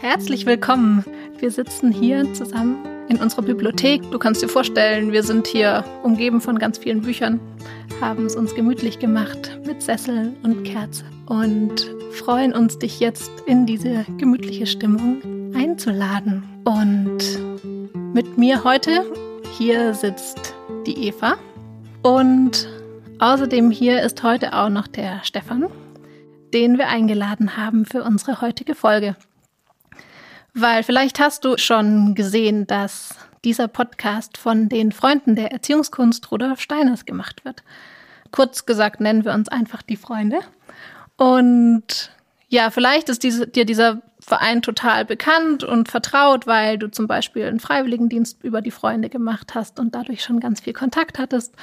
Herzlich willkommen. Wir sitzen hier zusammen in unserer Bibliothek. Du kannst dir vorstellen, wir sind hier umgeben von ganz vielen Büchern, haben es uns gemütlich gemacht mit Sessel und Kerze und freuen uns, dich jetzt in diese gemütliche Stimmung einzuladen. Und mit mir heute hier sitzt die Eva und außerdem hier ist heute auch noch der Stefan, den wir eingeladen haben für unsere heutige Folge. Weil vielleicht hast du schon gesehen, dass dieser Podcast von den Freunden der Erziehungskunst Rudolf Steiners gemacht wird. Kurz gesagt nennen wir uns einfach die Freunde. Und ja, vielleicht ist diese, dir dieser Verein total bekannt und vertraut, weil du zum Beispiel einen Freiwilligendienst über die Freunde gemacht hast und dadurch schon ganz viel Kontakt hattest.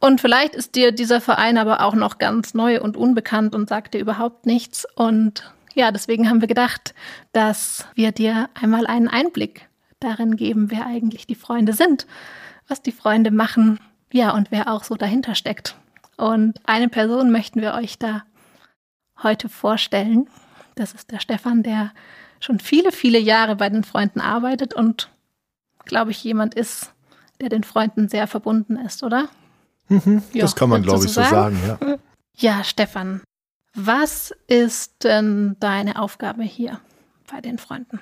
Und vielleicht ist dir dieser Verein aber auch noch ganz neu und unbekannt und sagt dir überhaupt nichts. Und ja, deswegen haben wir gedacht, dass wir dir einmal einen Einblick darin geben, wer eigentlich die Freunde sind, was die Freunde machen, ja, und wer auch so dahinter steckt. Und eine Person möchten wir euch da heute vorstellen. Das ist der Stefan, der schon viele, viele Jahre bei den Freunden arbeitet und, glaube ich, jemand ist, der den Freunden sehr verbunden ist, oder? Mhm, ja, das kann man, glaube ich, so sagen, ja. Ja, Stefan, was ist denn deine Aufgabe hier bei den Freunden?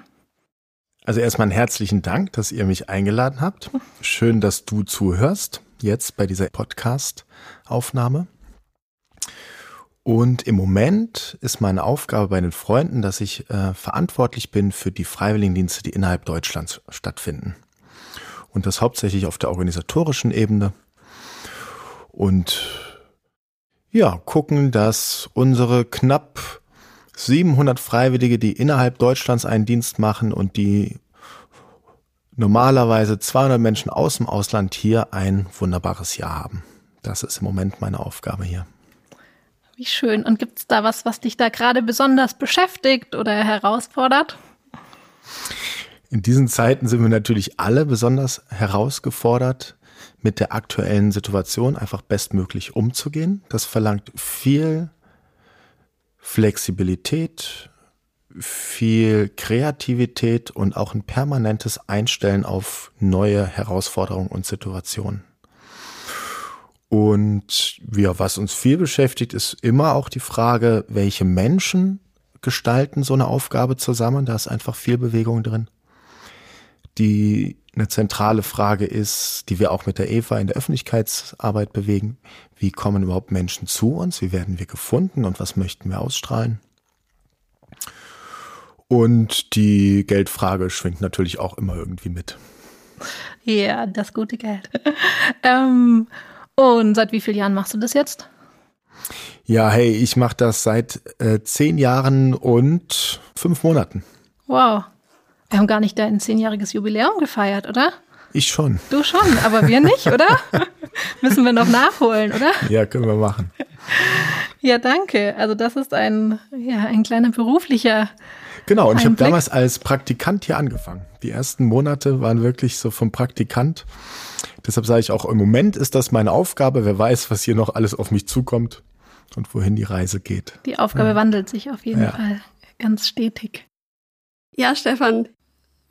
Also erstmal einen herzlichen Dank, dass ihr mich eingeladen habt. Schön, dass du zuhörst jetzt bei dieser Podcast-Aufnahme. Und im Moment ist meine Aufgabe bei den Freunden, dass ich äh, verantwortlich bin für die Freiwilligendienste, die innerhalb Deutschlands stattfinden. Und das hauptsächlich auf der organisatorischen Ebene. Und ja, gucken, dass unsere knapp 700 Freiwillige, die innerhalb Deutschlands einen Dienst machen und die normalerweise 200 Menschen aus dem Ausland hier ein wunderbares Jahr haben. Das ist im Moment meine Aufgabe hier. Wie schön. Und gibt es da was, was dich da gerade besonders beschäftigt oder herausfordert? In diesen Zeiten sind wir natürlich alle besonders herausgefordert, mit der aktuellen Situation einfach bestmöglich umzugehen. Das verlangt viel Flexibilität, viel Kreativität und auch ein permanentes Einstellen auf neue Herausforderungen und Situationen. Und ja, was uns viel beschäftigt, ist immer auch die Frage, welche Menschen gestalten so eine Aufgabe zusammen. Da ist einfach viel Bewegung drin. Die eine zentrale Frage ist, die wir auch mit der Eva in der Öffentlichkeitsarbeit bewegen. Wie kommen überhaupt Menschen zu uns? Wie werden wir gefunden und was möchten wir ausstrahlen? Und die Geldfrage schwingt natürlich auch immer irgendwie mit. Ja, das gute Geld. ähm, und seit wie vielen Jahren machst du das jetzt? Ja, hey, ich mache das seit äh, zehn Jahren und fünf Monaten. Wow. Wir haben gar nicht dein zehnjähriges Jubiläum gefeiert, oder? Ich schon. Du schon, aber wir nicht, oder? Müssen wir noch nachholen, oder? Ja, können wir machen. Ja, danke. Also das ist ein, ja, ein kleiner beruflicher. Genau, und ich habe damals als Praktikant hier angefangen. Die ersten Monate waren wirklich so vom Praktikant Deshalb sage ich auch, im Moment ist das meine Aufgabe. Wer weiß, was hier noch alles auf mich zukommt und wohin die Reise geht. Die Aufgabe ja. wandelt sich auf jeden ja. Fall ganz stetig. Ja, Stefan,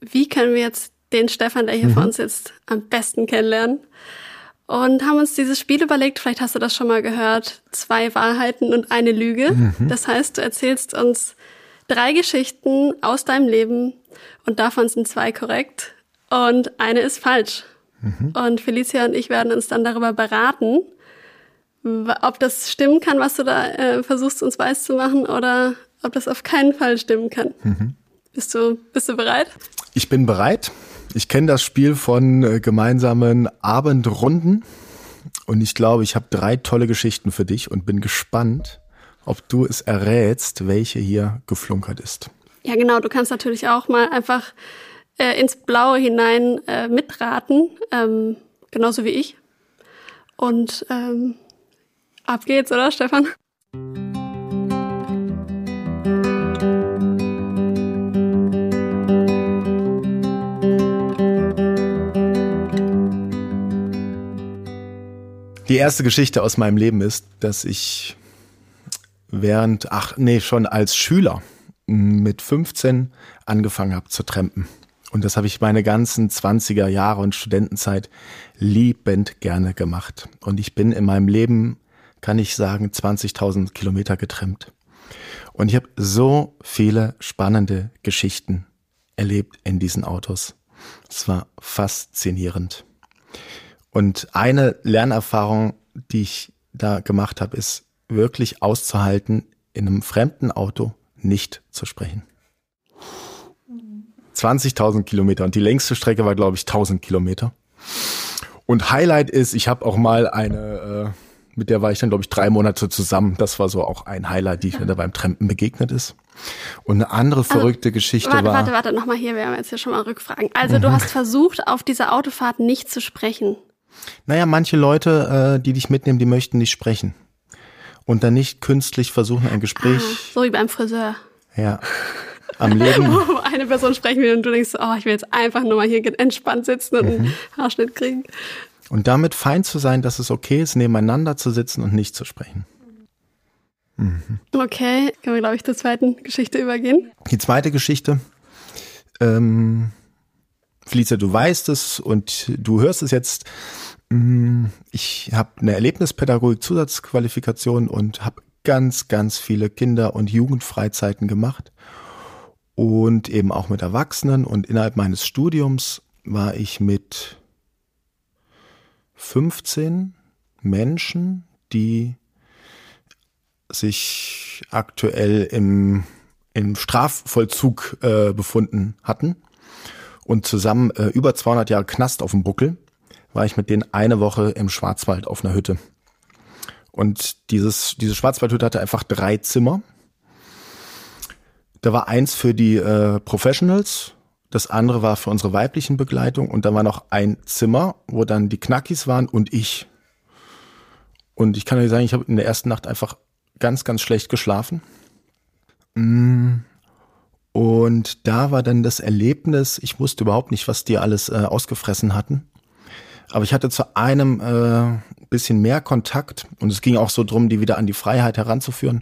wie können wir jetzt den Stefan, der hier mhm. vor uns sitzt, am besten kennenlernen? Und haben uns dieses Spiel überlegt, vielleicht hast du das schon mal gehört, zwei Wahrheiten und eine Lüge. Mhm. Das heißt, du erzählst uns drei Geschichten aus deinem Leben und davon sind zwei korrekt und eine ist falsch. Mhm. Und Felicia und ich werden uns dann darüber beraten, ob das stimmen kann, was du da äh, versuchst uns weiß zu machen oder ob das auf keinen Fall stimmen kann. Mhm. Bist du, bist du bereit? Ich bin bereit. Ich kenne das Spiel von äh, gemeinsamen Abendrunden und ich glaube, ich habe drei tolle Geschichten für dich und bin gespannt, ob du es errätst, welche hier geflunkert ist. Ja, genau. Du kannst natürlich auch mal einfach äh, ins Blaue hinein äh, mitraten, ähm, genauso wie ich. Und ähm, ab geht's, oder Stefan? Die erste Geschichte aus meinem Leben ist, dass ich während, ach nee, schon als Schüler mit 15 angefangen habe zu trampen. Und das habe ich meine ganzen 20er Jahre und Studentenzeit liebend gerne gemacht. Und ich bin in meinem Leben, kann ich sagen, 20.000 Kilometer getrennt. Und ich habe so viele spannende Geschichten erlebt in diesen Autos. Es war faszinierend. Und eine Lernerfahrung, die ich da gemacht habe, ist wirklich auszuhalten, in einem fremden Auto nicht zu sprechen. 20.000 Kilometer und die längste Strecke war, glaube ich, 1000 Kilometer. Und Highlight ist, ich habe auch mal eine, äh, mit der war ich dann, glaube ich, drei Monate zusammen. Das war so auch ein Highlight, die mir da beim Trampen begegnet ist. Und eine andere also, verrückte also, Geschichte warte, war. Warte, warte, nochmal hier, wir haben jetzt hier schon mal Rückfragen. Also mhm. du hast versucht, auf dieser Autofahrt nicht zu sprechen. Naja, manche Leute, äh, die dich mitnehmen, die möchten nicht sprechen. Und dann nicht künstlich versuchen, ein Gespräch. Ah, so wie beim Friseur. Ja. Am Leben. Wo eine Person sprechen will und du denkst, oh, ich will jetzt einfach nur mal hier entspannt sitzen und einen mhm. Haarschnitt kriegen. Und damit fein zu sein, dass es okay ist, nebeneinander zu sitzen und nicht zu sprechen. Mhm. Okay, können wir, glaube ich, zur zweiten Geschichte übergehen. Die zweite Geschichte ähm, Felicia, du weißt es und du hörst es jetzt. Mm, ich habe eine Erlebnispädagogik-Zusatzqualifikation und habe ganz, ganz viele Kinder- und Jugendfreizeiten gemacht und eben auch mit Erwachsenen. Und innerhalb meines Studiums war ich mit 15 Menschen, die sich aktuell im, im Strafvollzug äh, befunden hatten und zusammen äh, über 200 Jahre Knast auf dem Buckel, war ich mit denen eine Woche im Schwarzwald auf einer Hütte. Und dieses, diese Schwarzwaldhütte hatte einfach drei Zimmer. Da war eins für die äh, Professionals, das andere war für unsere weiblichen Begleitung und da war noch ein Zimmer, wo dann die Knackis waren und ich. Und ich kann euch sagen, ich habe in der ersten Nacht einfach ganz, ganz schlecht geschlafen. Und da war dann das Erlebnis, ich wusste überhaupt nicht, was die alles äh, ausgefressen hatten. Aber ich hatte zu einem äh, bisschen mehr Kontakt und es ging auch so drum, die wieder an die Freiheit heranzuführen,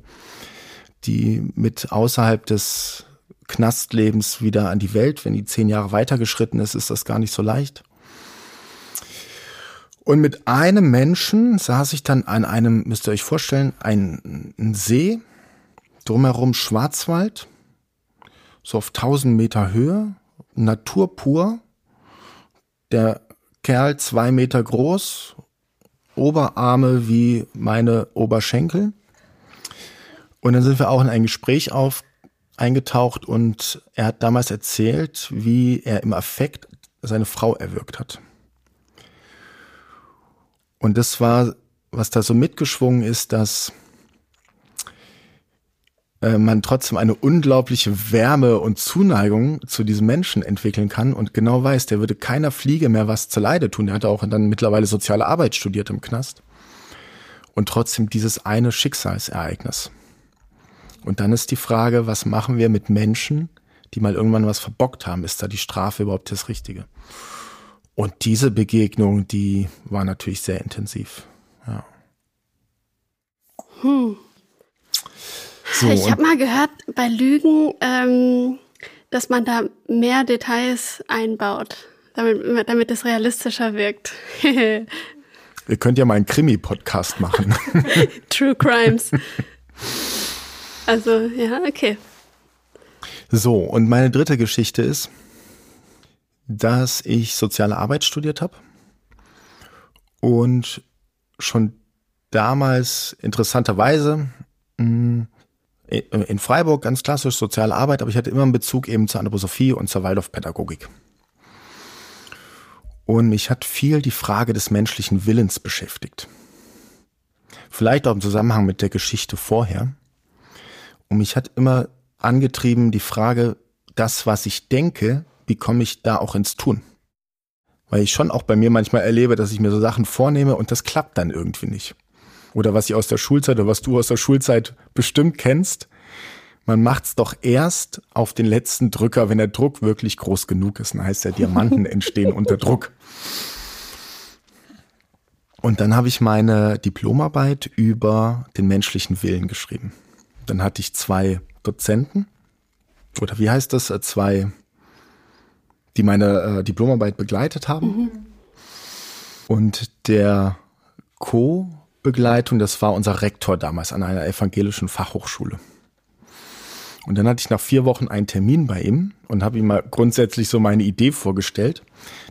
die mit außerhalb des Knastlebens wieder an die Welt, wenn die zehn Jahre weitergeschritten ist, ist das gar nicht so leicht. Und mit einem Menschen saß ich dann an einem, müsst ihr euch vorstellen, ein, ein See, drumherum Schwarzwald, so auf 1000 Meter Höhe, Natur pur. Der Kerl zwei Meter groß, Oberarme wie meine Oberschenkel. Und dann sind wir auch in ein Gespräch auf eingetaucht und er hat damals erzählt, wie er im Affekt seine Frau erwürgt hat. Und das war, was da so mitgeschwungen ist, dass äh, man trotzdem eine unglaubliche Wärme und Zuneigung zu diesem Menschen entwickeln kann und genau weiß, der würde keiner Fliege mehr was zu Leide tun. Der hat auch dann mittlerweile soziale Arbeit studiert im Knast. Und trotzdem dieses eine Schicksalsereignis. Und dann ist die Frage, was machen wir mit Menschen, die mal irgendwann was verbockt haben? Ist da die Strafe überhaupt das Richtige? Und diese Begegnung, die war natürlich sehr intensiv. Ja. Hm. So, ich habe mal gehört, bei Lügen, ähm, dass man da mehr Details einbaut, damit, damit es realistischer wirkt. Ihr könnt ja mal einen Krimi-Podcast machen. True Crimes. Also, ja, okay. So, und meine dritte Geschichte ist, dass ich soziale Arbeit studiert habe und schon damals interessanterweise mh, in Freiburg ganz klassisch soziale Arbeit, aber ich hatte immer einen Bezug eben zur Anthroposophie und zur Waldorfpädagogik. Und mich hat viel die Frage des menschlichen Willens beschäftigt. Vielleicht auch im Zusammenhang mit der Geschichte vorher. Und mich hat immer angetrieben die Frage, das, was ich denke, wie komme ich da auch ins Tun? Weil ich schon auch bei mir manchmal erlebe, dass ich mir so Sachen vornehme und das klappt dann irgendwie nicht oder was ich aus der Schulzeit oder was du aus der Schulzeit bestimmt kennst. Man macht's doch erst auf den letzten Drücker, wenn der Druck wirklich groß genug ist. Dann heißt ja, Diamanten entstehen unter Druck. Und dann habe ich meine Diplomarbeit über den menschlichen Willen geschrieben. Dann hatte ich zwei Dozenten, oder wie heißt das, zwei, die meine äh, Diplomarbeit begleitet haben. Mhm. Und der Co Begleitung, das war unser Rektor damals an einer evangelischen Fachhochschule. Und dann hatte ich nach vier Wochen einen Termin bei ihm und habe ihm mal grundsätzlich so meine Idee vorgestellt,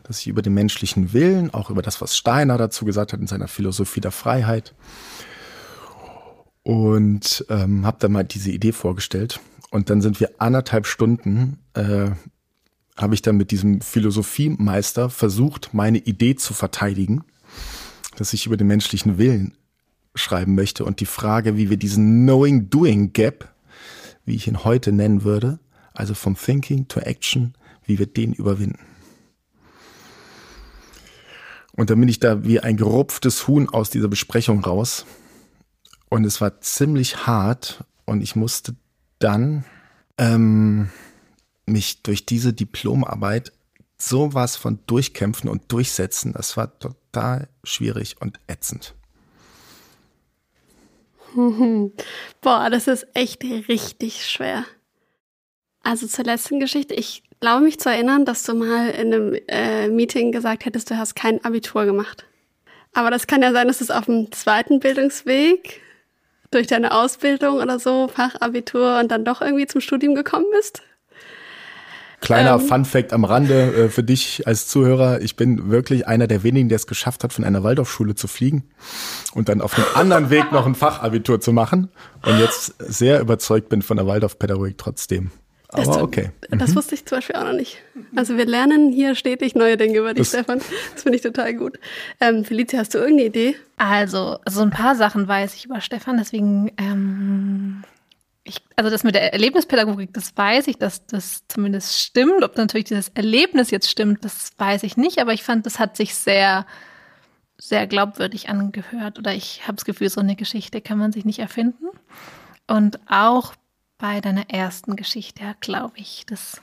dass ich über den menschlichen Willen, auch über das, was Steiner dazu gesagt hat in seiner Philosophie der Freiheit, und ähm, habe dann mal diese Idee vorgestellt. Und dann sind wir anderthalb Stunden, äh, habe ich dann mit diesem Philosophiemeister versucht, meine Idee zu verteidigen, dass ich über den menschlichen Willen schreiben möchte und die Frage, wie wir diesen Knowing-Doing Gap, wie ich ihn heute nennen würde, also vom Thinking to Action, wie wir den überwinden. Und dann bin ich da wie ein gerupftes Huhn aus dieser Besprechung raus. Und es war ziemlich hart und ich musste dann ähm, mich durch diese Diplomarbeit sowas von durchkämpfen und durchsetzen. Das war total schwierig und ätzend. Boah, das ist echt richtig schwer. Also zur letzten Geschichte. Ich glaube mich zu erinnern, dass du mal in einem äh, Meeting gesagt hättest, du hast kein Abitur gemacht. Aber das kann ja sein, dass es auf dem zweiten Bildungsweg durch deine Ausbildung oder so, Fachabitur und dann doch irgendwie zum Studium gekommen bist. Kleiner ähm, Fun Fact am Rande äh, für dich als Zuhörer. Ich bin wirklich einer der wenigen, der es geschafft hat, von einer Waldorfschule zu fliegen und dann auf einem anderen Weg noch ein Fachabitur zu machen und jetzt sehr überzeugt bin von der Waldorfpädagogik trotzdem. Aber das, okay. Das mhm. wusste ich zum Beispiel auch noch nicht. Also wir lernen hier stetig neue Dinge über dich, das Stefan. Das finde ich total gut. Ähm, Felicia, hast du irgendeine Idee? Also, so ein paar Sachen weiß ich über Stefan, deswegen ähm, ich, also das mit der Erlebnispädagogik, das weiß ich, dass das zumindest stimmt. Ob natürlich dieses Erlebnis jetzt stimmt, das weiß ich nicht. Aber ich fand, das hat sich sehr, sehr glaubwürdig angehört. Oder ich habe das Gefühl, so eine Geschichte kann man sich nicht erfinden. Und auch bei deiner ersten Geschichte, glaube ich, das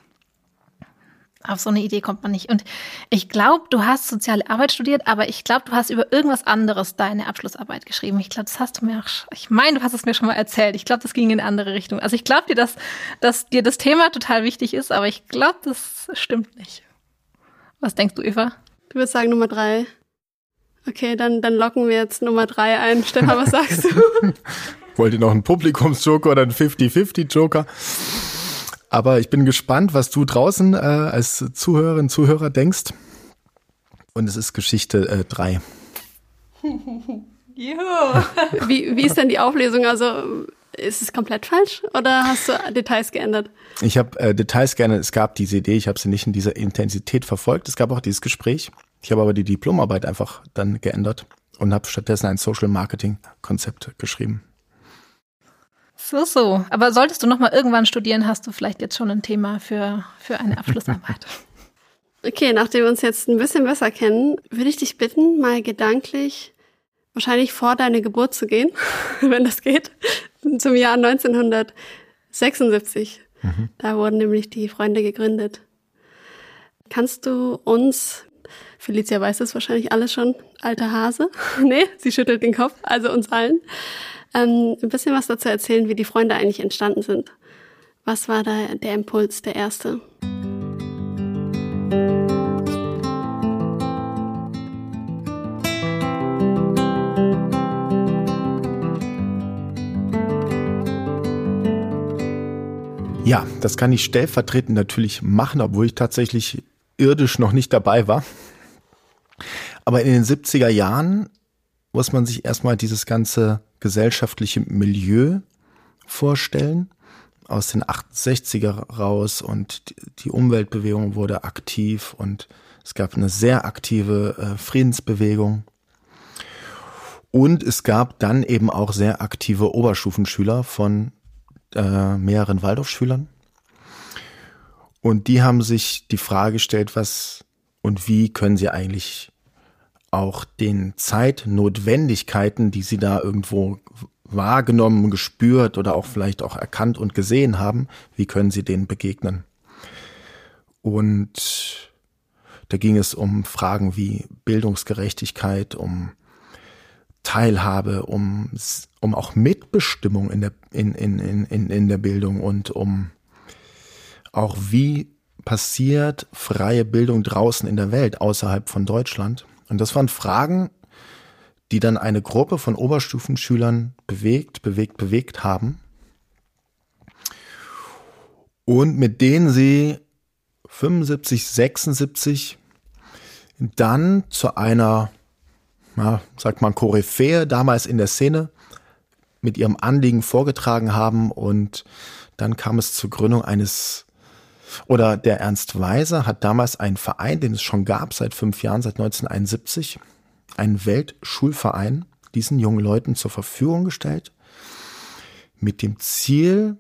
auf so eine Idee kommt man nicht. Und ich glaube, du hast soziale Arbeit studiert, aber ich glaube, du hast über irgendwas anderes deine Abschlussarbeit geschrieben. Ich glaube, das hast du mir auch, ich meine, du hast es mir schon mal erzählt. Ich glaube, das ging in eine andere Richtung. Also ich glaube dir, dass, dass dir das Thema total wichtig ist, aber ich glaube, das stimmt nicht. Was denkst du, Eva? Du würdest sagen Nummer drei. Okay, dann, dann locken wir jetzt Nummer drei ein. Stefan, was sagst du? Wollt ihr noch einen Publikumsjoker oder einen 50-50-Joker? Aber ich bin gespannt, was du draußen äh, als Zuhörerin, Zuhörer denkst. Und es ist Geschichte 3. Äh, Juhu. wie, wie ist denn die Auflösung? Also ist es komplett falsch oder hast du Details geändert? Ich habe äh, Details geändert. Es gab diese Idee, ich habe sie nicht in dieser Intensität verfolgt. Es gab auch dieses Gespräch. Ich habe aber die Diplomarbeit einfach dann geändert und habe stattdessen ein Social Marketing Konzept geschrieben. So, so. Aber solltest du noch mal irgendwann studieren, hast du vielleicht jetzt schon ein Thema für, für eine Abschlussarbeit. okay, nachdem wir uns jetzt ein bisschen besser kennen, würde ich dich bitten, mal gedanklich wahrscheinlich vor deine Geburt zu gehen, wenn das geht, zum Jahr 1976. Mhm. Da wurden nämlich die Freunde gegründet. Kannst du uns, Felicia weiß das wahrscheinlich alles schon, alter Hase, nee, sie schüttelt den Kopf, also uns allen, ähm, ein bisschen was dazu erzählen, wie die Freunde eigentlich entstanden sind. Was war da der Impuls, der erste? Ja, das kann ich stellvertretend natürlich machen, obwohl ich tatsächlich irdisch noch nicht dabei war. Aber in den 70er Jahren muss man sich erstmal dieses ganze gesellschaftliche Milieu vorstellen. Aus den 68er raus und die Umweltbewegung wurde aktiv und es gab eine sehr aktive äh, Friedensbewegung. Und es gab dann eben auch sehr aktive Oberstufenschüler von äh, mehreren Waldorfschülern. Und die haben sich die Frage gestellt, was und wie können sie eigentlich auch den Zeitnotwendigkeiten, die sie da irgendwo wahrgenommen, gespürt oder auch vielleicht auch erkannt und gesehen haben, wie können sie denen begegnen? Und da ging es um Fragen wie Bildungsgerechtigkeit, um Teilhabe, um, um auch Mitbestimmung in der, in, in, in, in der Bildung und um auch wie passiert freie Bildung draußen in der Welt, außerhalb von Deutschland. Und das waren Fragen, die dann eine Gruppe von Oberstufenschülern bewegt, bewegt, bewegt haben. Und mit denen sie 75, 76 dann zu einer ja, sagt man, Koryphäe damals in der Szene mit ihrem Anliegen vorgetragen haben und dann kam es zur Gründung eines oder der Ernst Weiser hat damals einen Verein, den es schon gab seit fünf Jahren, seit 1971, einen Weltschulverein, diesen jungen Leuten zur Verfügung gestellt, mit dem Ziel,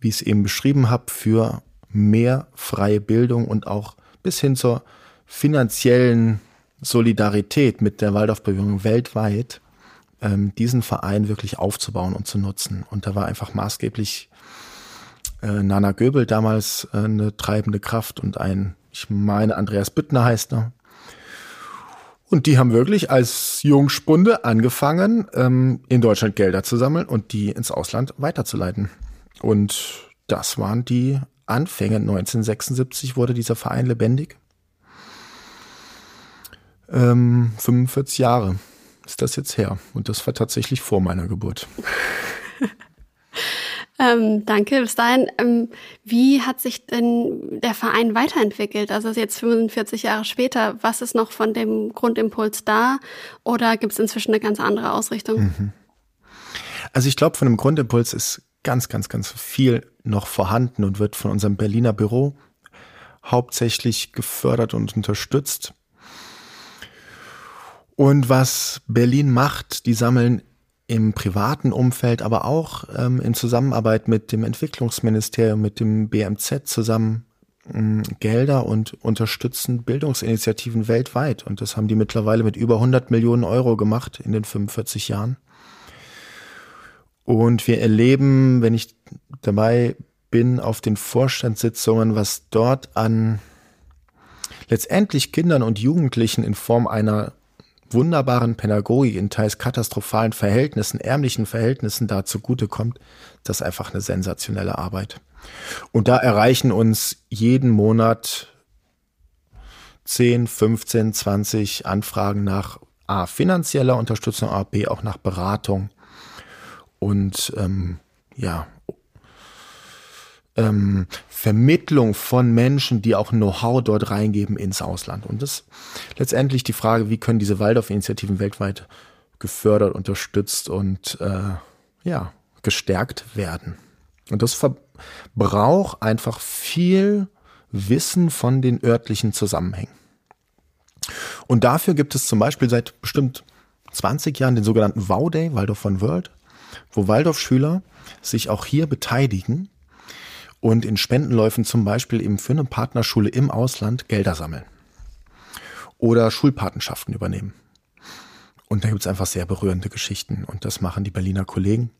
wie ich es eben beschrieben habe, für mehr freie Bildung und auch bis hin zur finanziellen Solidarität mit der Waldorfbewegung weltweit, ähm, diesen Verein wirklich aufzubauen und zu nutzen. Und da war einfach maßgeblich äh, Nana Göbel damals äh, eine treibende Kraft und ein, ich meine, Andreas Büttner heißt er. Und die haben wirklich als Jungspunde angefangen, ähm, in Deutschland Gelder zu sammeln und die ins Ausland weiterzuleiten. Und das waren die Anfänge. 1976 wurde dieser Verein lebendig ähm, 45 Jahre ist das jetzt her. Und das war tatsächlich vor meiner Geburt. ähm, danke. Bis dahin, ähm, wie hat sich denn der Verein weiterentwickelt? Also jetzt 45 Jahre später, was ist noch von dem Grundimpuls da? Oder gibt es inzwischen eine ganz andere Ausrichtung? Mhm. Also ich glaube, von dem Grundimpuls ist ganz, ganz, ganz viel noch vorhanden und wird von unserem Berliner Büro hauptsächlich gefördert und unterstützt. Und was Berlin macht, die sammeln im privaten Umfeld, aber auch ähm, in Zusammenarbeit mit dem Entwicklungsministerium, mit dem BMZ zusammen ähm, Gelder und unterstützen Bildungsinitiativen weltweit. Und das haben die mittlerweile mit über 100 Millionen Euro gemacht in den 45 Jahren. Und wir erleben, wenn ich dabei bin, auf den Vorstandssitzungen, was dort an letztendlich Kindern und Jugendlichen in Form einer wunderbaren Pädagogik in teils katastrophalen Verhältnissen, ärmlichen Verhältnissen da zugutekommt, das ist einfach eine sensationelle Arbeit. Und da erreichen uns jeden Monat 10, 15, 20 Anfragen nach A, finanzieller Unterstützung, A, B, auch nach Beratung. Und ähm, ja, ähm, Vermittlung von Menschen, die auch Know-how dort reingeben ins Ausland. Und das ist letztendlich die Frage, wie können diese Waldorf-Initiativen weltweit gefördert, unterstützt und äh, ja, gestärkt werden. Und das braucht einfach viel Wissen von den örtlichen Zusammenhängen. Und dafür gibt es zum Beispiel seit bestimmt 20 Jahren den sogenannten WOW Day, Waldorf von World, wo Waldorf-Schüler sich auch hier beteiligen und in Spendenläufen zum Beispiel eben für eine Partnerschule im Ausland Gelder sammeln oder Schulpatenschaften übernehmen. Und da gibt es einfach sehr berührende Geschichten und das machen die Berliner Kollegen.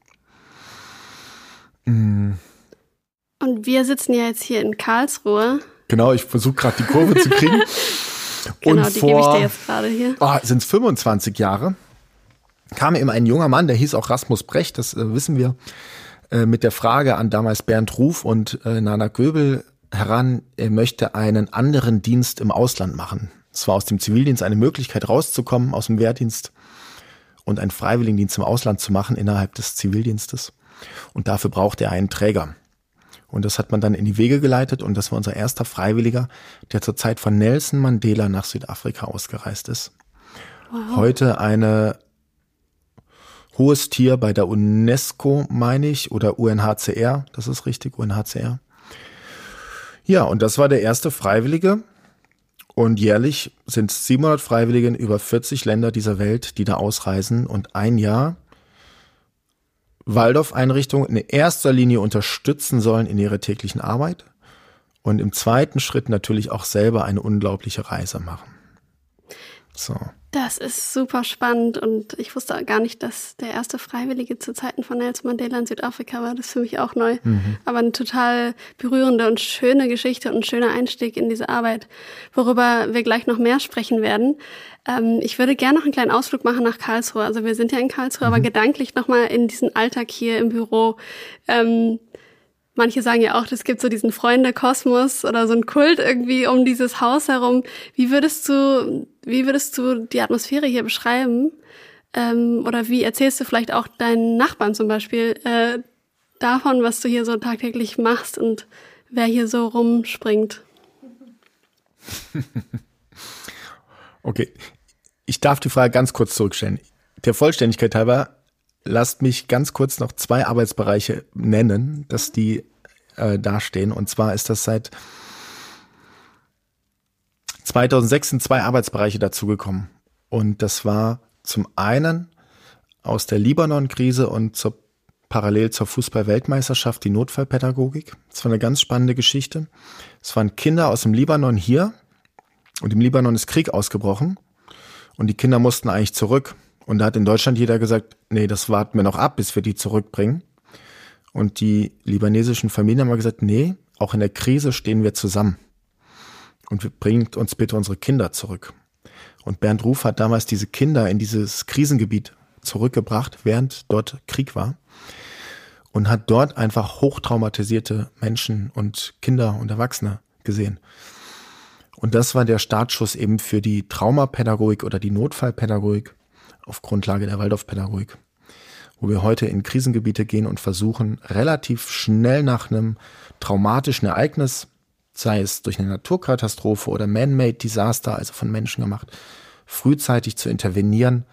Mhm. Und wir sitzen ja jetzt hier in Karlsruhe. Genau, ich versuche gerade die Kurve zu kriegen. genau, und die gebe ich dir jetzt gerade hier. Oh, sind es 25 Jahre, kam eben ein junger Mann, der hieß auch Rasmus Brecht, das äh, wissen wir, äh, mit der Frage an damals Bernd Ruf und äh, Nana Göbel heran, er möchte einen anderen Dienst im Ausland machen. Es war aus dem Zivildienst eine Möglichkeit rauszukommen aus dem Wehrdienst und einen Freiwilligendienst im Ausland zu machen innerhalb des Zivildienstes. Und dafür brauchte er einen Träger. Und das hat man dann in die Wege geleitet und das war unser erster Freiwilliger, der zur Zeit von Nelson Mandela nach Südafrika ausgereist ist. Wow. Heute eine hohes Tier bei der UNESCO, meine ich, oder UNHCR, das ist richtig, UNHCR. Ja, und das war der erste Freiwillige. Und jährlich sind 700 Freiwillige in über 40 Länder dieser Welt, die da ausreisen und ein Jahr Waldorf-Einrichtungen in erster Linie unterstützen sollen in ihrer täglichen Arbeit und im zweiten Schritt natürlich auch selber eine unglaubliche Reise machen. So. Das ist super spannend und ich wusste gar nicht, dass der erste Freiwillige zu Zeiten von Nelson Mandela in Südafrika war. Das ist für mich auch neu. Mhm. Aber eine total berührende und schöne Geschichte und ein schöner Einstieg in diese Arbeit, worüber wir gleich noch mehr sprechen werden. Ähm, ich würde gerne noch einen kleinen Ausflug machen nach Karlsruhe. Also wir sind ja in Karlsruhe, mhm. aber gedanklich nochmal in diesen Alltag hier im Büro. Ähm, Manche sagen ja auch, es gibt so diesen Freunde-Kosmos oder so einen Kult irgendwie um dieses Haus herum. Wie würdest du, wie würdest du die Atmosphäre hier beschreiben? Ähm, oder wie erzählst du vielleicht auch deinen Nachbarn zum Beispiel äh, davon, was du hier so tagtäglich machst und wer hier so rumspringt? okay, ich darf die Frage ganz kurz zurückstellen. Der Vollständigkeit halber, lasst mich ganz kurz noch zwei Arbeitsbereiche nennen, dass die äh, dastehen. Und zwar ist das seit 2006 sind zwei Arbeitsbereiche dazugekommen. Und das war zum einen aus der Libanon-Krise und zur, parallel zur Fußball-Weltmeisterschaft die Notfallpädagogik. Das war eine ganz spannende Geschichte. Es waren Kinder aus dem Libanon hier und im Libanon ist Krieg ausgebrochen und die Kinder mussten eigentlich zurück. Und da hat in Deutschland jeder gesagt, nee, das warten wir noch ab, bis wir die zurückbringen. Und die libanesischen Familien haben gesagt, nee, auch in der Krise stehen wir zusammen. Und bringt uns bitte unsere Kinder zurück. Und Bernd Ruf hat damals diese Kinder in dieses Krisengebiet zurückgebracht, während dort Krieg war. Und hat dort einfach hochtraumatisierte Menschen und Kinder und Erwachsene gesehen. Und das war der Startschuss eben für die Traumapädagogik oder die Notfallpädagogik auf Grundlage der Waldorfpädagogik wo wir heute in Krisengebiete gehen und versuchen, relativ schnell nach einem traumatischen Ereignis, sei es durch eine Naturkatastrophe oder Man-Made Disaster, also von Menschen gemacht, frühzeitig zu intervenieren,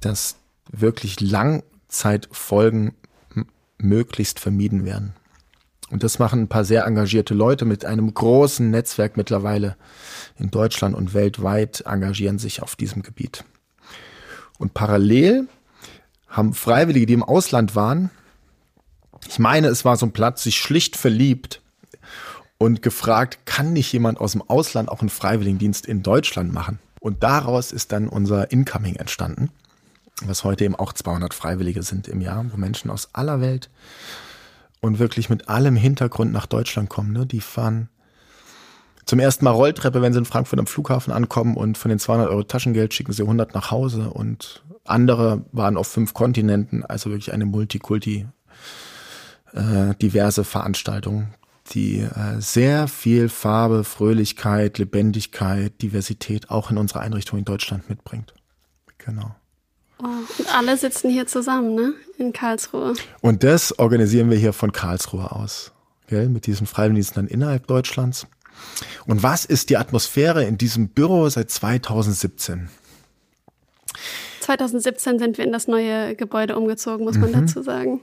dass wirklich Langzeitfolgen möglichst vermieden werden. Und das machen ein paar sehr engagierte Leute mit einem großen Netzwerk mittlerweile in Deutschland und weltweit engagieren sich auf diesem Gebiet. Und parallel haben Freiwillige, die im Ausland waren, ich meine, es war so ein Platz, sich schlicht verliebt und gefragt, kann nicht jemand aus dem Ausland auch einen Freiwilligendienst in Deutschland machen? Und daraus ist dann unser Incoming entstanden, was heute eben auch 200 Freiwillige sind im Jahr, wo Menschen aus aller Welt und wirklich mit allem Hintergrund nach Deutschland kommen. Ne? Die fahren zum ersten Mal Rolltreppe, wenn sie in Frankfurt am Flughafen ankommen und von den 200 Euro Taschengeld schicken sie 100 nach Hause und andere waren auf fünf Kontinenten, also wirklich eine Multikulti äh, diverse Veranstaltung, die äh, sehr viel Farbe, Fröhlichkeit, Lebendigkeit, Diversität auch in unsere Einrichtung in Deutschland mitbringt. Genau. Oh, und alle sitzen hier zusammen, ne? In Karlsruhe. Und das organisieren wir hier von Karlsruhe aus. Gell? Mit diesen Freiwilligendiensten dann innerhalb Deutschlands. Und was ist die Atmosphäre in diesem Büro seit 2017? 2017 sind wir in das neue Gebäude umgezogen, muss man mhm. dazu sagen.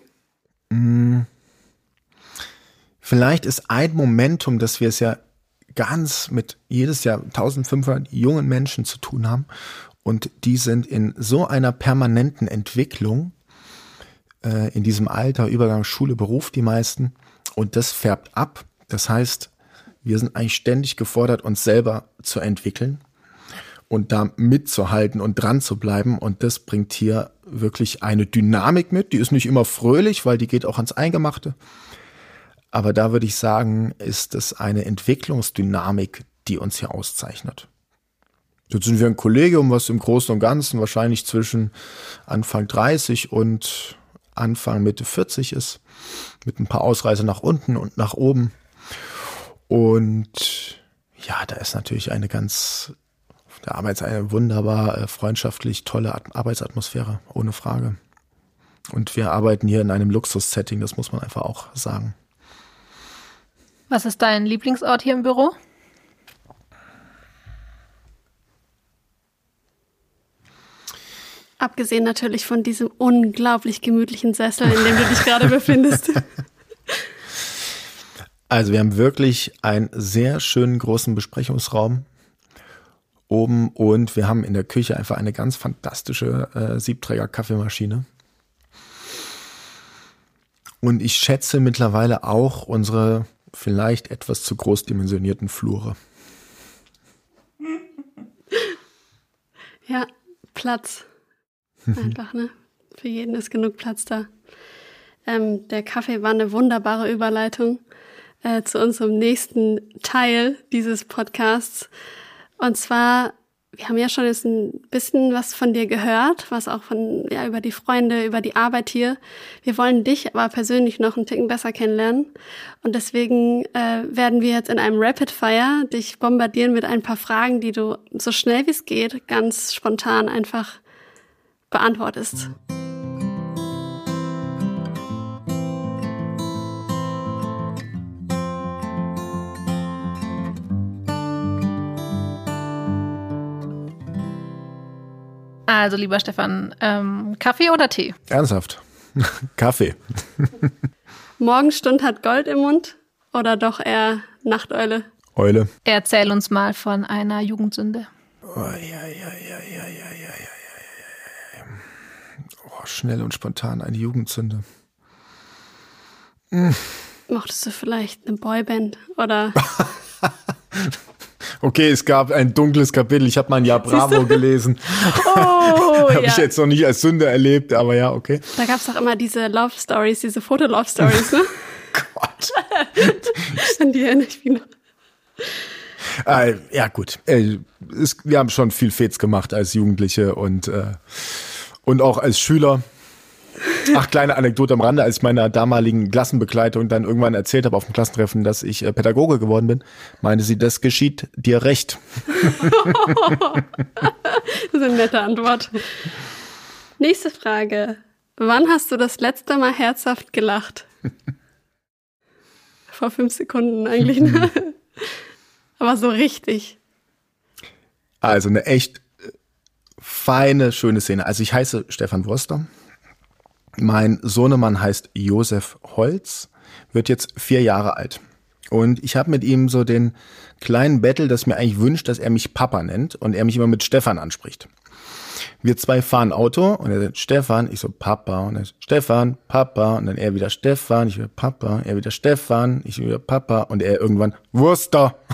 Mm. Vielleicht ist ein Momentum, dass wir es ja ganz mit jedes Jahr 1500 jungen Menschen zu tun haben und die sind in so einer permanenten Entwicklung äh, in diesem Alter, Übergang Schule, Beruf die meisten und das färbt ab. Das heißt, wir sind eigentlich ständig gefordert, uns selber zu entwickeln und da mitzuhalten und dran zu bleiben. Und das bringt hier wirklich eine Dynamik mit. Die ist nicht immer fröhlich, weil die geht auch ans Eingemachte. Aber da würde ich sagen, ist es eine Entwicklungsdynamik, die uns hier auszeichnet. Jetzt sind wir ein Kollegium, was im Großen und Ganzen wahrscheinlich zwischen Anfang 30 und Anfang Mitte 40 ist, mit ein paar Ausreise nach unten und nach oben. Und ja, da ist natürlich eine ganz der Arbeits eine wunderbar äh, freundschaftlich tolle At Arbeitsatmosphäre, ohne Frage. Und wir arbeiten hier in einem Luxus-Setting, das muss man einfach auch sagen. Was ist dein Lieblingsort hier im Büro? Abgesehen natürlich von diesem unglaublich gemütlichen Sessel, in dem du dich gerade befindest. Also wir haben wirklich einen sehr schönen großen Besprechungsraum oben und wir haben in der Küche einfach eine ganz fantastische äh, Siebträger-Kaffeemaschine. Und ich schätze mittlerweile auch unsere vielleicht etwas zu groß dimensionierten Flure. Ja, Platz. Einfach, ne? Für jeden ist genug Platz da. Ähm, der Kaffee war eine wunderbare Überleitung äh, zu unserem nächsten Teil dieses Podcasts. Und zwar, wir haben ja schon jetzt ein bisschen was von dir gehört, was auch von, ja, über die Freunde, über die Arbeit hier. Wir wollen dich aber persönlich noch einen Ticken besser kennenlernen. Und deswegen äh, werden wir jetzt in einem Rapid Fire dich bombardieren mit ein paar Fragen, die du so schnell wie es geht, ganz spontan einfach beantwortest. Also, lieber Stefan, ähm, Kaffee oder Tee? Ernsthaft. Kaffee. Morgenstund hat Gold im Mund oder doch eher Nachteule? Eule. Erzähl uns mal von einer Jugendsünde. Oh, schnell und spontan eine Jugendsünde. Hm. Mochtest du vielleicht eine Boyband oder Okay, es gab ein dunkles Kapitel. Ich habe mal ein Jahr Bravo gelesen. Oh, habe ja. ich jetzt noch nicht als Sünde erlebt, aber ja, okay. Da gab es doch immer diese Love Stories, diese Foto-Love Stories, ne? Gott. An die erinnere ich mich noch. Äh, ja, gut. Äh, es, wir haben schon viel Fets gemacht als Jugendliche und, äh, und auch als Schüler. Ach, kleine Anekdote am Rande, als ich meiner damaligen Klassenbegleitung dann irgendwann erzählt habe auf dem Klassentreffen, dass ich äh, Pädagoge geworden bin, meinte sie, das geschieht dir recht. Das ist eine nette Antwort. Nächste Frage. Wann hast du das letzte Mal herzhaft gelacht? Vor fünf Sekunden eigentlich, ne? Aber so richtig. Also eine echt feine, schöne Szene. Also ich heiße Stefan Wurster. Mein Sohnemann heißt Josef Holz, wird jetzt vier Jahre alt. Und ich habe mit ihm so den kleinen Battle, das mir eigentlich wünscht, dass er mich Papa nennt und er mich immer mit Stefan anspricht. Wir zwei fahren Auto und er sagt Stefan, ich so Papa und er sagt Stefan, Papa und dann er wieder Stefan, ich wieder Papa, er wieder Stefan, ich wieder Papa und er irgendwann Wurster.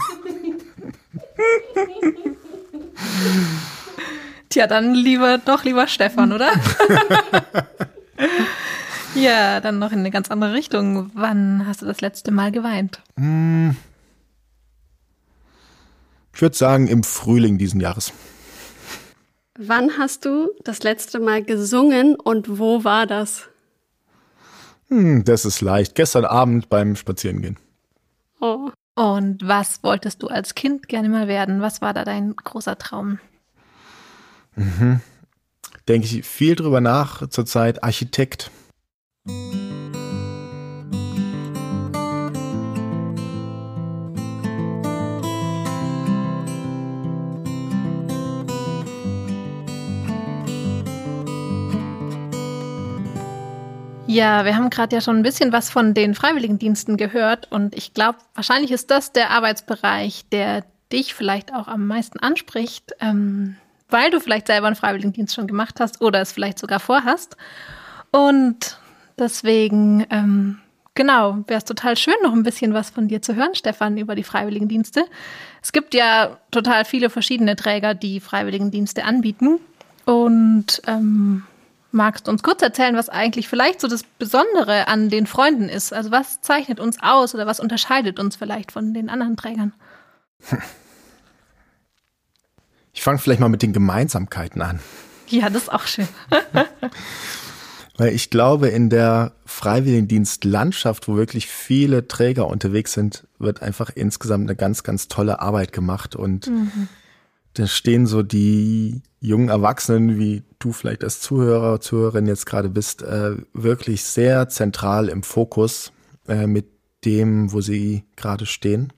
Tja, dann lieber, doch lieber Stefan, oder? ja, dann noch in eine ganz andere Richtung. Wann hast du das letzte Mal geweint? Ich würde sagen im Frühling diesen Jahres. Wann hast du das letzte Mal gesungen und wo war das? Hm, das ist leicht. Gestern Abend beim Spazierengehen. Oh. Und was wolltest du als Kind gerne mal werden? Was war da dein großer Traum? Denke ich viel drüber nach zurzeit. Architekt. Ja, wir haben gerade ja schon ein bisschen was von den Freiwilligendiensten gehört und ich glaube, wahrscheinlich ist das der Arbeitsbereich, der dich vielleicht auch am meisten anspricht, ähm, weil du vielleicht selber einen Freiwilligendienst schon gemacht hast oder es vielleicht sogar vorhast. Und deswegen, ähm, genau, wäre es total schön, noch ein bisschen was von dir zu hören, Stefan, über die Freiwilligendienste. Es gibt ja total viele verschiedene Träger, die Freiwilligendienste anbieten. Und ähm, magst du uns kurz erzählen, was eigentlich vielleicht so das Besondere an den Freunden ist? Also was zeichnet uns aus oder was unterscheidet uns vielleicht von den anderen Trägern? Ich fange vielleicht mal mit den Gemeinsamkeiten an. Ja, das ist auch schön. Weil ich glaube, in der Freiwilligendienstlandschaft, wo wirklich viele Träger unterwegs sind, wird einfach insgesamt eine ganz, ganz tolle Arbeit gemacht. Und da stehen so die jungen Erwachsenen, wie du vielleicht als Zuhörer, Zuhörerin jetzt gerade bist, äh, wirklich sehr zentral im Fokus, äh, mit dem, wo sie gerade stehen.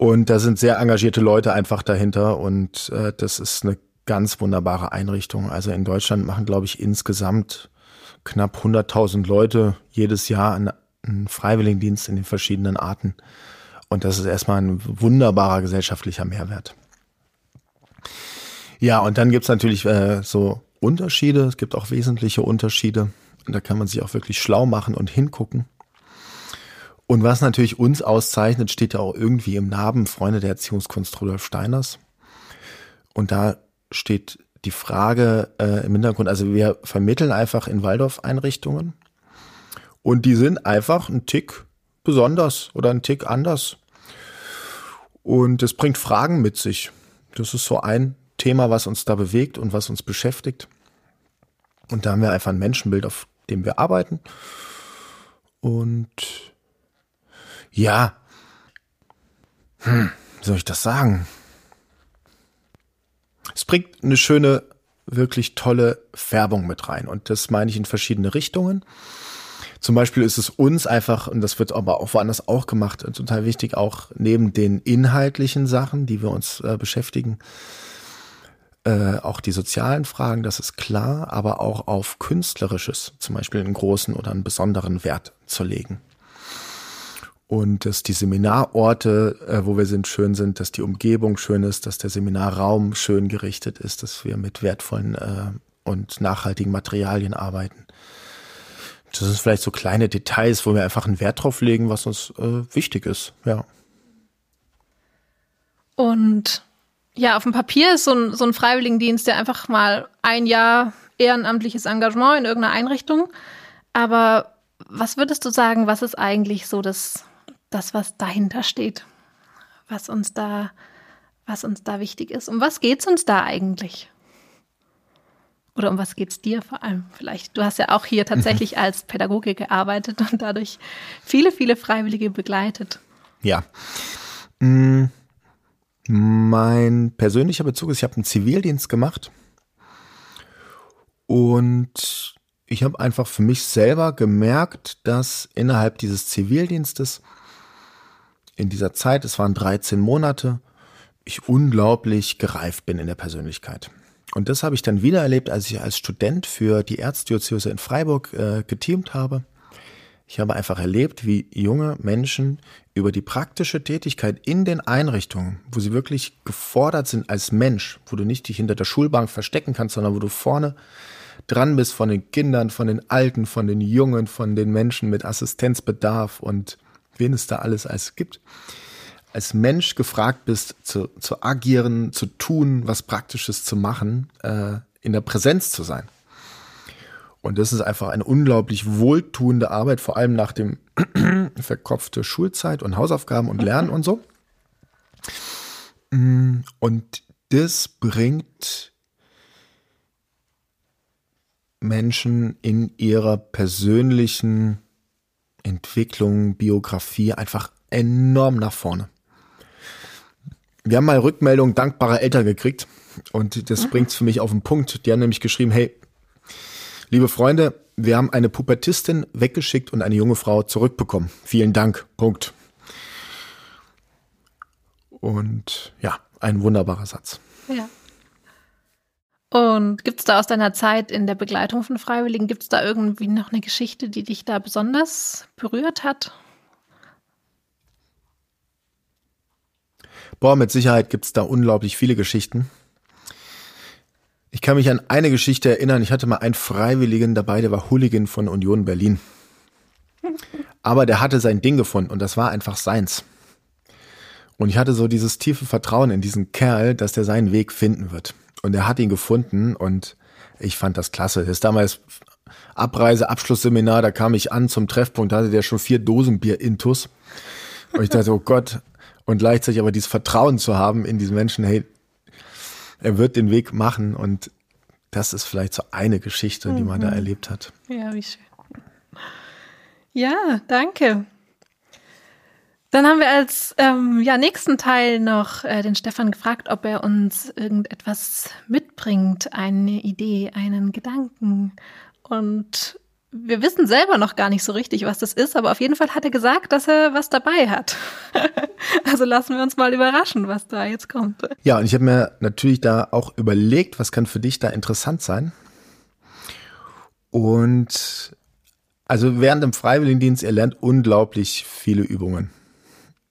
Und da sind sehr engagierte Leute einfach dahinter und äh, das ist eine ganz wunderbare Einrichtung. Also in Deutschland machen, glaube ich, insgesamt knapp 100.000 Leute jedes Jahr einen, einen Freiwilligendienst in den verschiedenen Arten. Und das ist erstmal ein wunderbarer gesellschaftlicher Mehrwert. Ja, und dann gibt's natürlich äh, so Unterschiede. Es gibt auch wesentliche Unterschiede. Und da kann man sich auch wirklich schlau machen und hingucken. Und was natürlich uns auszeichnet, steht ja auch irgendwie im Namen Freunde der Erziehungskunst Rudolf Steiners. Und da steht die Frage äh, im Hintergrund, also wir vermitteln einfach in Waldorf-Einrichtungen und die sind einfach ein Tick besonders oder ein Tick anders. Und es bringt Fragen mit sich. Das ist so ein Thema, was uns da bewegt und was uns beschäftigt. Und da haben wir einfach ein Menschenbild, auf dem wir arbeiten. Und ja. Hm, soll ich das sagen? Es bringt eine schöne, wirklich tolle Färbung mit rein. Und das meine ich in verschiedene Richtungen. Zum Beispiel ist es uns einfach, und das wird aber auch woanders auch gemacht, total wichtig, auch neben den inhaltlichen Sachen, die wir uns äh, beschäftigen, äh, auch die sozialen Fragen, das ist klar, aber auch auf künstlerisches, zum Beispiel einen großen oder einen besonderen Wert zu legen und dass die Seminarorte, äh, wo wir sind, schön sind, dass die Umgebung schön ist, dass der Seminarraum schön gerichtet ist, dass wir mit wertvollen äh, und nachhaltigen Materialien arbeiten. Das sind vielleicht so kleine Details, wo wir einfach einen Wert drauf legen, was uns äh, wichtig ist, ja. Und ja, auf dem Papier ist so ein, so ein Freiwilligendienst ja einfach mal ein Jahr ehrenamtliches Engagement in irgendeiner Einrichtung. Aber was würdest du sagen, was ist eigentlich so das das, was dahinter steht, was uns da, was uns da wichtig ist. Um was geht es uns da eigentlich? Oder um was geht es dir vor allem vielleicht? Du hast ja auch hier tatsächlich als Pädagoge gearbeitet und dadurch viele, viele Freiwillige begleitet. Ja. Mm, mein persönlicher Bezug ist, ich habe einen Zivildienst gemacht und ich habe einfach für mich selber gemerkt, dass innerhalb dieses Zivildienstes in dieser Zeit, es waren 13 Monate, ich unglaublich gereift bin in der Persönlichkeit. Und das habe ich dann wieder erlebt, als ich als Student für die Erzdiözese in Freiburg äh, geteamt habe. Ich habe einfach erlebt, wie junge Menschen über die praktische Tätigkeit in den Einrichtungen, wo sie wirklich gefordert sind als Mensch, wo du nicht dich hinter der Schulbank verstecken kannst, sondern wo du vorne dran bist von den Kindern, von den Alten, von den Jungen, von den Menschen mit Assistenzbedarf und wen es da alles als gibt, als Mensch gefragt bist, zu, zu agieren, zu tun, was Praktisches zu machen, äh, in der Präsenz zu sein. Und das ist einfach eine unglaublich wohltuende Arbeit, vor allem nach dem verkopfte Schulzeit und Hausaufgaben und Lernen und so. Mm, und das bringt Menschen in ihrer persönlichen Entwicklung, Biografie einfach enorm nach vorne. Wir haben mal Rückmeldungen dankbarer Eltern gekriegt und das mhm. bringt's für mich auf den Punkt. Die haben nämlich geschrieben, hey, liebe Freunde, wir haben eine Pubertistin weggeschickt und eine junge Frau zurückbekommen. Vielen Dank. Punkt. Und ja, ein wunderbarer Satz. Ja. Und gibt es da aus deiner Zeit in der Begleitung von Freiwilligen, gibt es da irgendwie noch eine Geschichte, die dich da besonders berührt hat? Boah, mit Sicherheit gibt es da unglaublich viele Geschichten. Ich kann mich an eine Geschichte erinnern. Ich hatte mal einen Freiwilligen dabei, der war Hooligan von Union Berlin. Aber der hatte sein Ding gefunden und das war einfach seins. Und ich hatte so dieses tiefe Vertrauen in diesen Kerl, dass der seinen Weg finden wird. Und er hat ihn gefunden und ich fand das klasse. Das ist damals Abreise, Abschlussseminar, da kam ich an zum Treffpunkt, da hatte der schon vier Dosen Bier intus. Und ich dachte, oh Gott. Und gleichzeitig aber dieses Vertrauen zu haben in diesen Menschen, hey, er wird den Weg machen und das ist vielleicht so eine Geschichte, die man da mhm. erlebt hat. Ja, wie schön. Ja, danke. Dann haben wir als ähm, ja, nächsten Teil noch äh, den Stefan gefragt, ob er uns irgendetwas mitbringt, eine Idee, einen Gedanken. Und wir wissen selber noch gar nicht so richtig, was das ist, aber auf jeden Fall hat er gesagt, dass er was dabei hat. also lassen wir uns mal überraschen, was da jetzt kommt. Ja, und ich habe mir natürlich da auch überlegt, was kann für dich da interessant sein. Und also während dem Freiwilligendienst, ihr lernt unglaublich viele Übungen.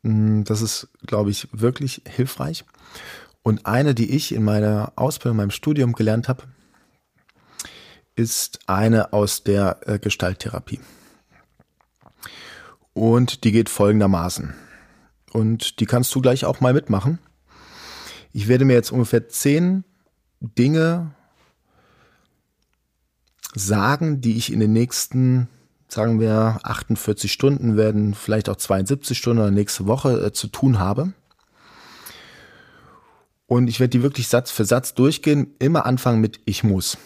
Mm, das ist, glaube ich, wirklich hilfreich. Und eine, die ich in meiner Ausbildung, meinem Studium gelernt habe, ist eine aus der äh, Gestalttherapie. Und die geht folgendermaßen. Und die kannst du gleich auch mal mitmachen. Ich werde mir jetzt ungefähr zehn Dinge sagen, die ich in den nächsten, sagen wir, 48 Stunden werden, vielleicht auch 72 Stunden oder nächste Woche äh, zu tun habe. Und ich werde die wirklich Satz für Satz durchgehen, immer anfangen mit ich muss.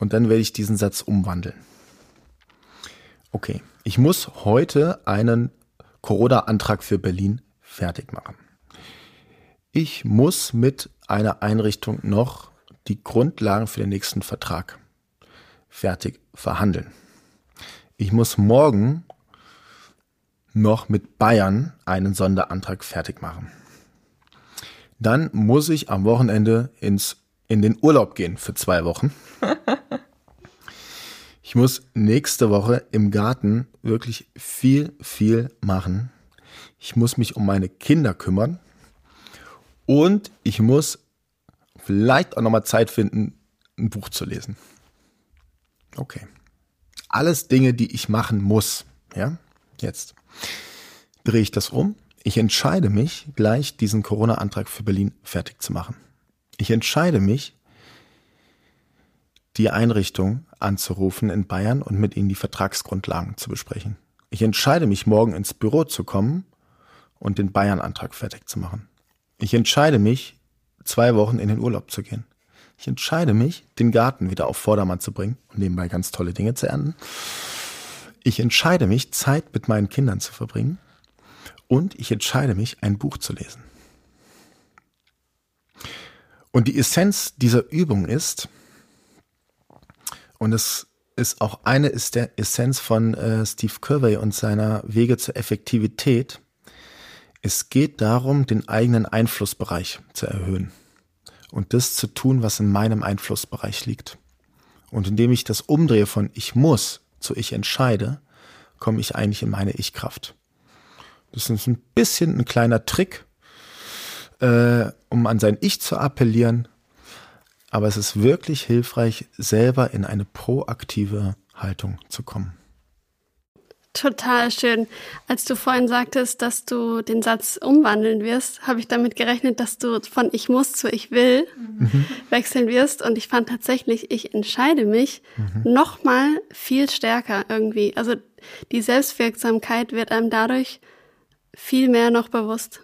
Und dann werde ich diesen Satz umwandeln. Okay, ich muss heute einen Corona-Antrag für Berlin fertig machen. Ich muss mit einer Einrichtung noch die Grundlagen für den nächsten Vertrag fertig verhandeln. Ich muss morgen noch mit Bayern einen Sonderantrag fertig machen. Dann muss ich am Wochenende ins, in den Urlaub gehen für zwei Wochen. Ich muss nächste Woche im Garten wirklich viel, viel machen. Ich muss mich um meine Kinder kümmern. Und ich muss vielleicht auch nochmal Zeit finden, ein Buch zu lesen. Okay. Alles Dinge, die ich machen muss. Ja, jetzt drehe ich das um. Ich entscheide mich, gleich diesen Corona-Antrag für Berlin fertig zu machen. Ich entscheide mich, die Einrichtung anzurufen in Bayern und mit ihnen die Vertragsgrundlagen zu besprechen. Ich entscheide mich, morgen ins Büro zu kommen und den Bayern-Antrag fertig zu machen. Ich entscheide mich, zwei Wochen in den Urlaub zu gehen. Ich entscheide mich, den Garten wieder auf Vordermann zu bringen und nebenbei ganz tolle Dinge zu ernten. Ich entscheide mich, Zeit mit meinen Kindern zu verbringen. Und ich entscheide mich, ein Buch zu lesen. Und die Essenz dieser Übung ist, und es ist auch eine ist der Essenz von äh, Steve Curvey und seiner Wege zur Effektivität. Es geht darum, den eigenen Einflussbereich zu erhöhen und das zu tun, was in meinem Einflussbereich liegt. Und indem ich das umdrehe von ich muss zu ich entscheide, komme ich eigentlich in meine Ich-Kraft. Das ist ein bisschen ein kleiner Trick, äh, um an sein Ich zu appellieren aber es ist wirklich hilfreich, selber in eine proaktive Haltung zu kommen. Total schön. Als du vorhin sagtest, dass du den Satz umwandeln wirst, habe ich damit gerechnet, dass du von ich muss zu ich will mhm. wechseln wirst. Und ich fand tatsächlich, ich entscheide mich mhm. noch mal viel stärker irgendwie. Also die Selbstwirksamkeit wird einem dadurch viel mehr noch bewusst.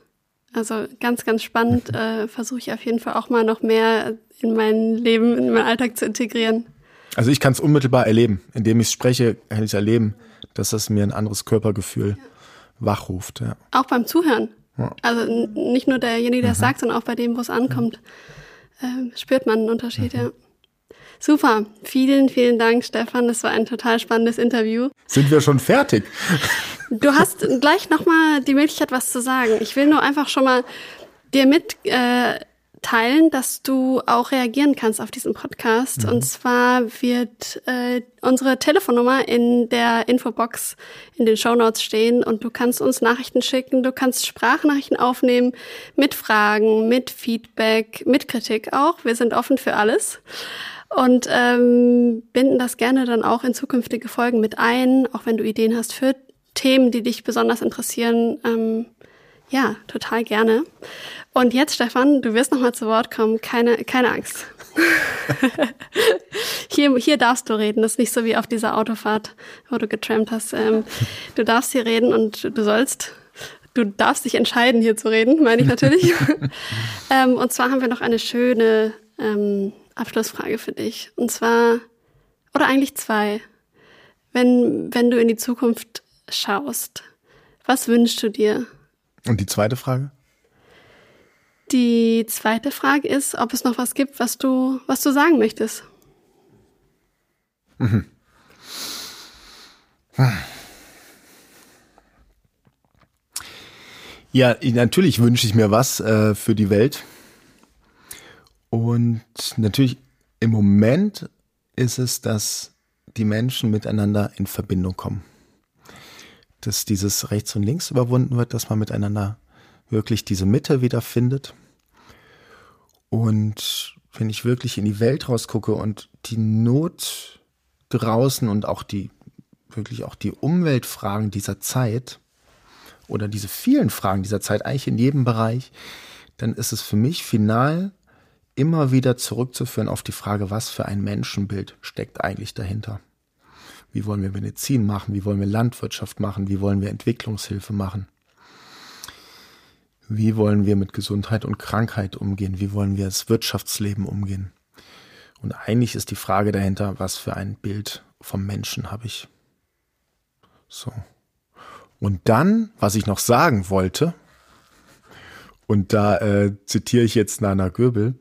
Also ganz, ganz spannend. Mhm. Äh, Versuche ich auf jeden Fall auch mal noch mehr in mein Leben, in meinen Alltag zu integrieren. Also ich kann es unmittelbar erleben. Indem ich spreche, kann ich erleben, dass das mir ein anderes Körpergefühl wachruft. Ja. Auch beim Zuhören. Ja. Also nicht nur derjenige, der es mhm. sagt, sondern auch bei dem, wo es ankommt, äh, spürt man einen Unterschied, mhm. ja. Super, vielen, vielen Dank, Stefan. Das war ein total spannendes Interview. Sind wir schon fertig? Du hast gleich nochmal die Möglichkeit, was zu sagen. Ich will nur einfach schon mal dir mit äh, teilen, dass du auch reagieren kannst auf diesen Podcast. Mhm. Und zwar wird äh, unsere Telefonnummer in der Infobox in den Show Notes stehen und du kannst uns Nachrichten schicken, du kannst Sprachnachrichten aufnehmen mit Fragen, mit Feedback, mit Kritik auch. Wir sind offen für alles und ähm, binden das gerne dann auch in zukünftige Folgen mit ein, auch wenn du Ideen hast für Themen, die dich besonders interessieren. Ähm, ja, total gerne. Und jetzt, Stefan, du wirst noch mal zu Wort kommen. Keine, keine Angst. hier, hier darfst du reden. Das ist nicht so wie auf dieser Autofahrt, wo du getrampt hast. Ähm, du darfst hier reden und du sollst. Du darfst dich entscheiden, hier zu reden, meine ich natürlich. ähm, und zwar haben wir noch eine schöne ähm, Abschlussfrage für dich. Und zwar, oder eigentlich zwei. Wenn, wenn du in die Zukunft schaust, was wünschst du dir? Und die zweite Frage? Die zweite Frage ist, ob es noch was gibt, was du, was du sagen möchtest. Mhm. Ja, natürlich wünsche ich mir was äh, für die Welt. Und natürlich im Moment ist es, dass die Menschen miteinander in Verbindung kommen. Dass dieses Rechts und Links überwunden wird, dass man miteinander wirklich diese Mitte wiederfindet. Und wenn ich wirklich in die Welt rausgucke und die Not draußen und auch die, wirklich auch die Umweltfragen dieser Zeit, oder diese vielen Fragen dieser Zeit, eigentlich in jedem Bereich, dann ist es für mich final immer wieder zurückzuführen auf die Frage, was für ein Menschenbild steckt eigentlich dahinter. Wie wollen wir Medizin machen? Wie wollen wir Landwirtschaft machen? Wie wollen wir Entwicklungshilfe machen? Wie wollen wir mit Gesundheit und Krankheit umgehen? Wie wollen wir das Wirtschaftsleben umgehen? Und eigentlich ist die Frage dahinter, was für ein Bild vom Menschen habe ich? So. Und dann, was ich noch sagen wollte, und da äh, zitiere ich jetzt Nana Göbel,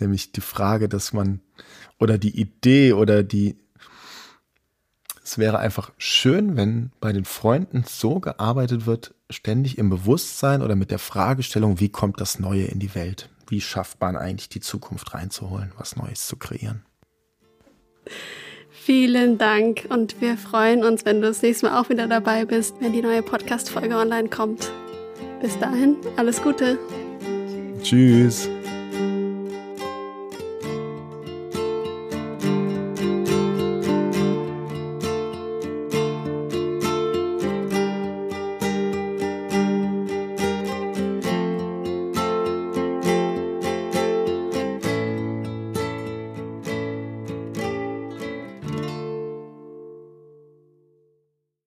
nämlich die Frage, dass man, oder die Idee oder die, es wäre einfach schön, wenn bei den Freunden so gearbeitet wird, ständig im Bewusstsein oder mit der Fragestellung, wie kommt das Neue in die Welt? Wie schafft man eigentlich die Zukunft reinzuholen, was Neues zu kreieren? Vielen Dank und wir freuen uns, wenn du das nächste Mal auch wieder dabei bist, wenn die neue Podcast-Folge online kommt. Bis dahin, alles Gute. Tschüss.